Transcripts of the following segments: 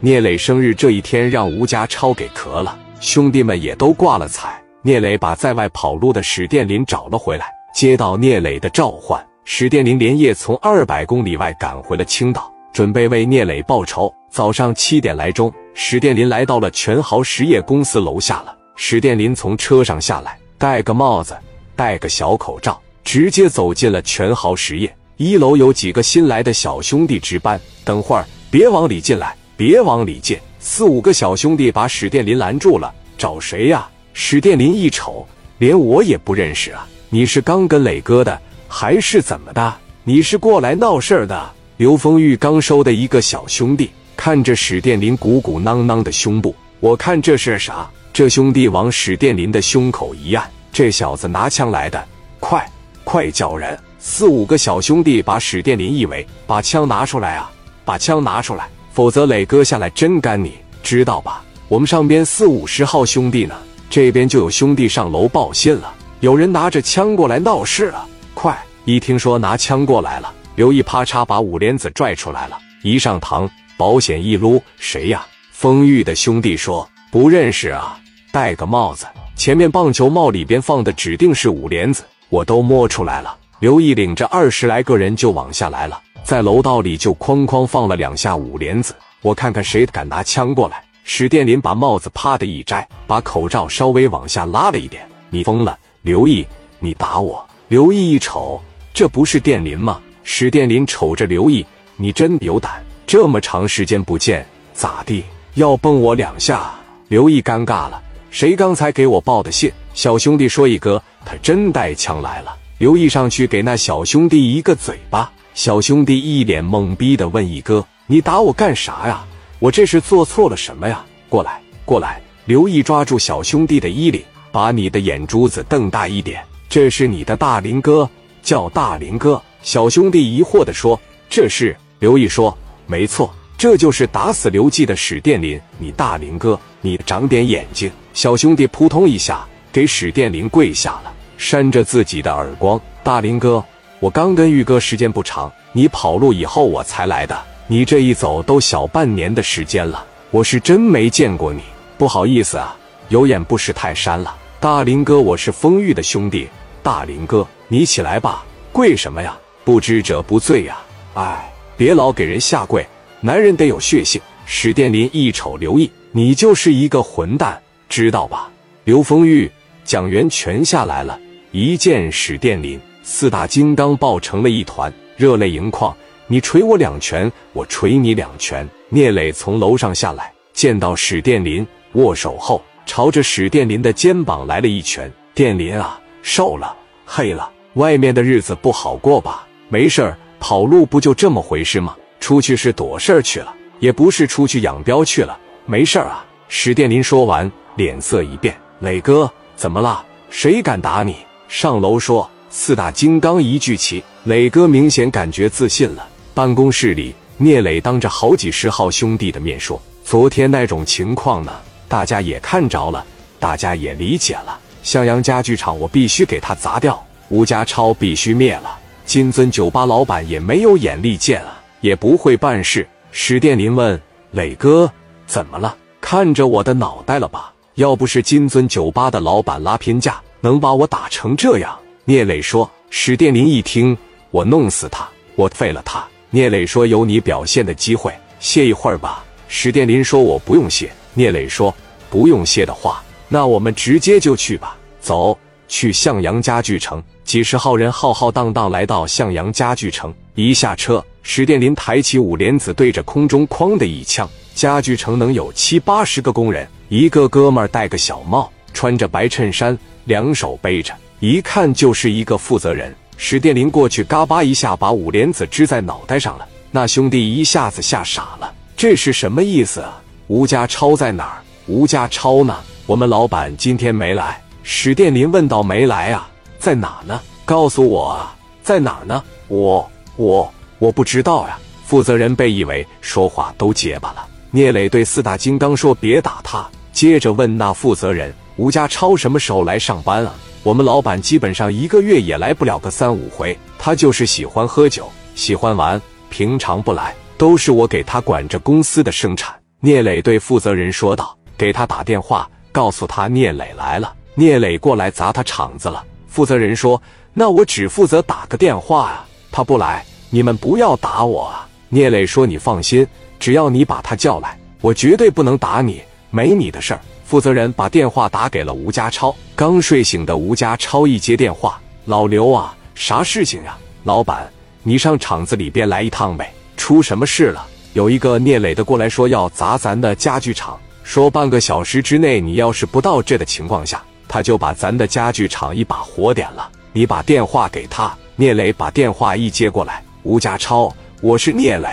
聂磊生日这一天，让吴家超给咳了，兄弟们也都挂了彩。聂磊把在外跑路的史殿林找了回来，接到聂磊的召唤，史殿林连夜从二百公里外赶回了青岛，准备为聂磊报仇。早上七点来钟，史殿林来到了全豪实业公司楼下了。史殿林从车上下来，戴个帽子，戴个小口罩，直接走进了全豪实业一楼。有几个新来的小兄弟值班，等会儿别往里进来。别往里进！四五个小兄弟把史殿林拦住了。找谁呀？史殿林一瞅，连我也不认识啊！你是刚跟磊哥的，还是怎么的？你是过来闹事儿的？刘丰玉刚收的一个小兄弟看着史殿林鼓鼓囊囊的胸部，我看这是啥？这兄弟往史殿林的胸口一按，这小子拿枪来的，快快叫人！四五个小兄弟把史殿林一围，把枪拿出来啊！把枪拿出来！否则磊哥下来真干你，知道吧？我们上边四五十号兄弟呢，这边就有兄弟上楼报信了，有人拿着枪过来闹事了。快！一听说拿枪过来了，刘毅啪嚓把五莲子拽出来了，一上膛，保险一撸，谁呀？丰裕的兄弟说不认识啊，戴个帽子，前面棒球帽里边放的指定是五莲子，我都摸出来了。刘毅领着二十来个人就往下来了。在楼道里就哐哐放了两下五连子，我看看谁敢拿枪过来。史殿林把帽子啪的一摘，把口罩稍微往下拉了一点。你疯了，刘毅，你打我！刘毅一瞅，这不是殿林吗？史殿林瞅着刘毅，你真有胆，这么长时间不见，咋地？要蹦我两下？刘毅尴尬了，谁刚才给我报的信？小兄弟说一哥，他真带枪来了。刘毅上去给那小兄弟一个嘴巴。小兄弟一脸懵逼的问一哥：“你打我干啥呀？我这是做错了什么呀？”过来，过来！刘毅抓住小兄弟的衣领，把你的眼珠子瞪大一点。这是你的大林哥，叫大林哥。小兄弟疑惑的说：“这是。”刘毅说：“没错，这就是打死刘季的史殿林，你大林哥。你长点眼睛！”小兄弟扑通一下给史殿林跪下了，扇着自己的耳光：“大林哥。”我刚跟玉哥时间不长，你跑路以后我才来的。你这一走都小半年的时间了，我是真没见过你。不好意思啊，有眼不识泰山了。大林哥，我是丰玉的兄弟。大林哥，你起来吧，跪什么呀？不知者不罪呀。哎，别老给人下跪，男人得有血性。史殿林一瞅刘毅，你就是一个混蛋，知道吧？刘丰玉、蒋元全下来了，一见史殿林。四大金刚抱成了一团，热泪盈眶。你捶我两拳，我捶你两拳。聂磊从楼上下来，见到史殿林，握手后朝着史殿林的肩膀来了一拳。殿林啊，瘦了，黑了，外面的日子不好过吧？没事儿，跑路不就这么回事吗？出去是躲事儿去了，也不是出去养膘去了。没事儿啊。史殿林说完，脸色一变：“磊哥，怎么了？谁敢打你？上楼说。”四大金刚一聚齐，磊哥明显感觉自信了。办公室里，聂磊当着好几十号兄弟的面说：“昨天那种情况呢，大家也看着了，大家也理解了。向阳家具厂我必须给他砸掉，吴家超必须灭了。金尊酒吧老板也没有眼力见啊，也不会办事。”史殿林问磊哥：“怎么了？看着我的脑袋了吧？要不是金尊酒吧的老板拉偏架，能把我打成这样？”聂磊说：“史殿林一听，我弄死他，我废了他。”聂磊说：“有你表现的机会，歇一会儿吧。”史殿林说：“我不用歇。”聂磊说：“不用歇的话，那我们直接就去吧。走，去向阳家具城。”几十号人浩浩荡荡来到向阳家具城，一下车，史殿林抬起五莲子，对着空中哐的一枪。家具城能有七八十个工人，一个哥们儿戴个小帽，穿着白衬衫，两手背着。一看就是一个负责人。史殿林过去，嘎巴一下把五莲子支在脑袋上了。那兄弟一下子吓傻了，这是什么意思啊？吴家超在哪儿？吴家超呢？我们老板今天没来。史殿林问道：“没来啊？在哪呢？告诉我啊，在哪呢？”我我我不知道呀。负责人被以为说话都结巴了。聂磊对四大金刚说：“别打他。”接着问那负责人：“吴家超什么时候来上班啊？”我们老板基本上一个月也来不了个三五回，他就是喜欢喝酒，喜欢玩，平常不来，都是我给他管着公司的生产。聂磊对负责人说道：“给他打电话，告诉他聂磊来了。聂磊过来砸他场子了。”负责人说：“那我只负责打个电话啊，他不来，你们不要打我啊。”聂磊说：“你放心，只要你把他叫来，我绝对不能打你，没你的事儿。”负责人把电话打给了吴家超。刚睡醒的吴家超一接电话：“老刘啊，啥事情呀？老板，你上厂子里边来一趟呗。出什么事了？有一个聂磊的过来说要砸咱的家具厂，说半个小时之内你要是不到这的情况下，他就把咱的家具厂一把火点了。你把电话给他。”聂磊把电话一接过来：“吴家超，我是聂磊，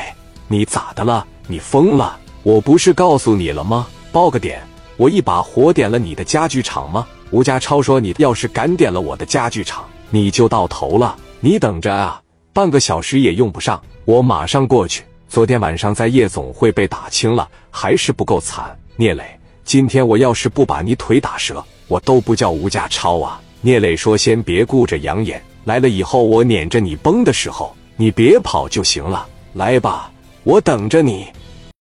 你咋的了？你疯了？我不是告诉你了吗？报个点。”我一把火点了你的家具厂吗？吴家超说：“你要是敢点了我的家具厂，你就到头了。你等着啊，半个小时也用不上，我马上过去。昨天晚上在夜总会被打青了，还是不够惨。聂磊，今天我要是不把你腿打折，我都不叫吴家超啊。”聂磊说：“先别顾着养眼，来了以后我撵着你崩的时候，你别跑就行了。来吧，我等着你。”